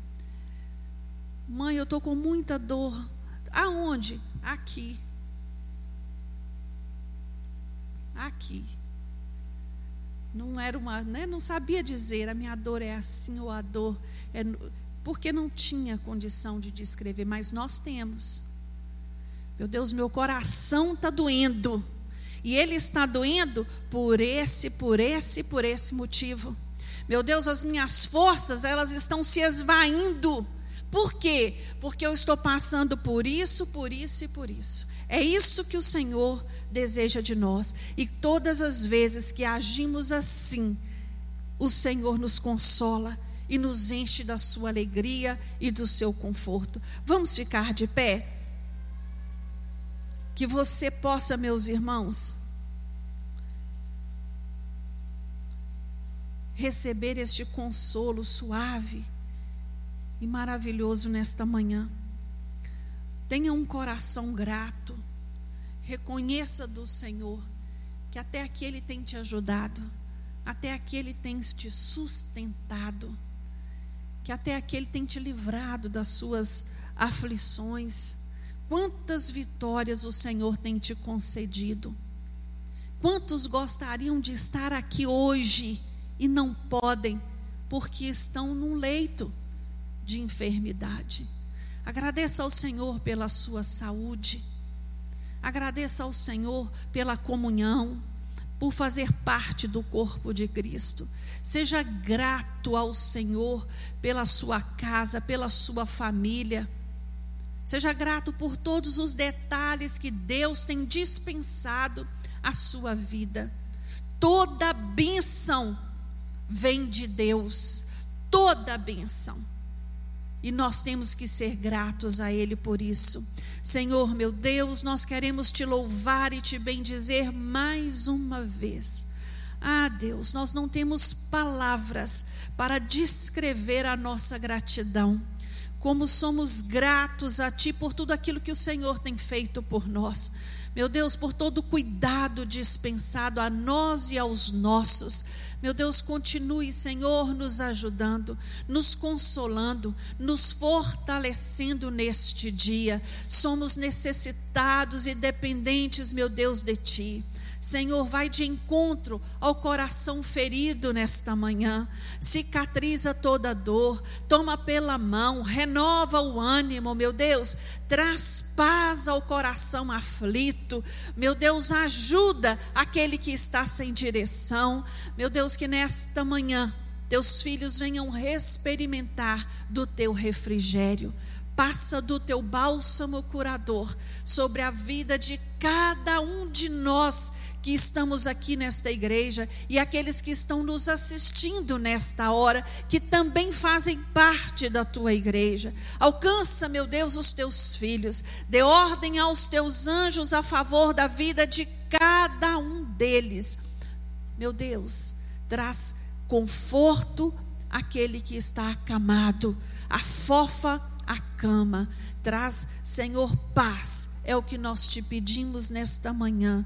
mãe, eu estou com muita dor. Aonde? Aqui. Aqui. Não era uma, né? não sabia dizer a minha dor é assim ou a dor é porque não tinha condição de descrever, mas nós temos. Meu Deus, meu coração está doendo. E ele está doendo por esse, por esse, por esse motivo. Meu Deus, as minhas forças, elas estão se esvaindo. Por quê? Porque eu estou passando por isso, por isso e por isso. É isso que o Senhor deseja de nós. E todas as vezes que agimos assim, o Senhor nos consola e nos enche da sua alegria e do seu conforto. Vamos ficar de pé? Que você possa, meus irmãos, receber este consolo suave e maravilhoso nesta manhã. Tenha um coração grato, reconheça do Senhor que até aqui Ele tem te ajudado, até aqui Ele tem te sustentado que até aqui Ele tem te livrado das suas aflições. Quantas vitórias o Senhor tem te concedido? Quantos gostariam de estar aqui hoje e não podem, porque estão num leito de enfermidade? Agradeça ao Senhor pela sua saúde. Agradeça ao Senhor pela comunhão, por fazer parte do corpo de Cristo. Seja grato ao Senhor pela sua casa, pela sua família. Seja grato por todos os detalhes que Deus tem dispensado à sua vida. Toda bênção vem de Deus, toda bênção. E nós temos que ser gratos a Ele por isso. Senhor, meu Deus, nós queremos te louvar e te bendizer mais uma vez ah, Deus, nós não temos palavras para descrever a nossa gratidão. Como somos gratos a Ti por tudo aquilo que o Senhor tem feito por nós. Meu Deus, por todo o cuidado dispensado a nós e aos nossos. Meu Deus, continue, Senhor, nos ajudando, nos consolando, nos fortalecendo neste dia. Somos necessitados e dependentes, meu Deus, de Ti. Senhor, vai de encontro ao coração ferido nesta manhã. Cicatriza toda dor, toma pela mão, renova o ânimo, meu Deus, traz paz ao coração aflito, meu Deus, ajuda aquele que está sem direção, meu Deus, que nesta manhã teus filhos venham experimentar do teu refrigério. Passa do teu bálsamo curador sobre a vida de cada um de nós que estamos aqui nesta igreja e aqueles que estão nos assistindo nesta hora, que também fazem parte da tua igreja. Alcança, meu Deus, os teus filhos, dê ordem aos teus anjos a favor da vida de cada um deles. Meu Deus, traz conforto àquele que está acamado, afofa a cama, traz, Senhor, paz. É o que nós te pedimos nesta manhã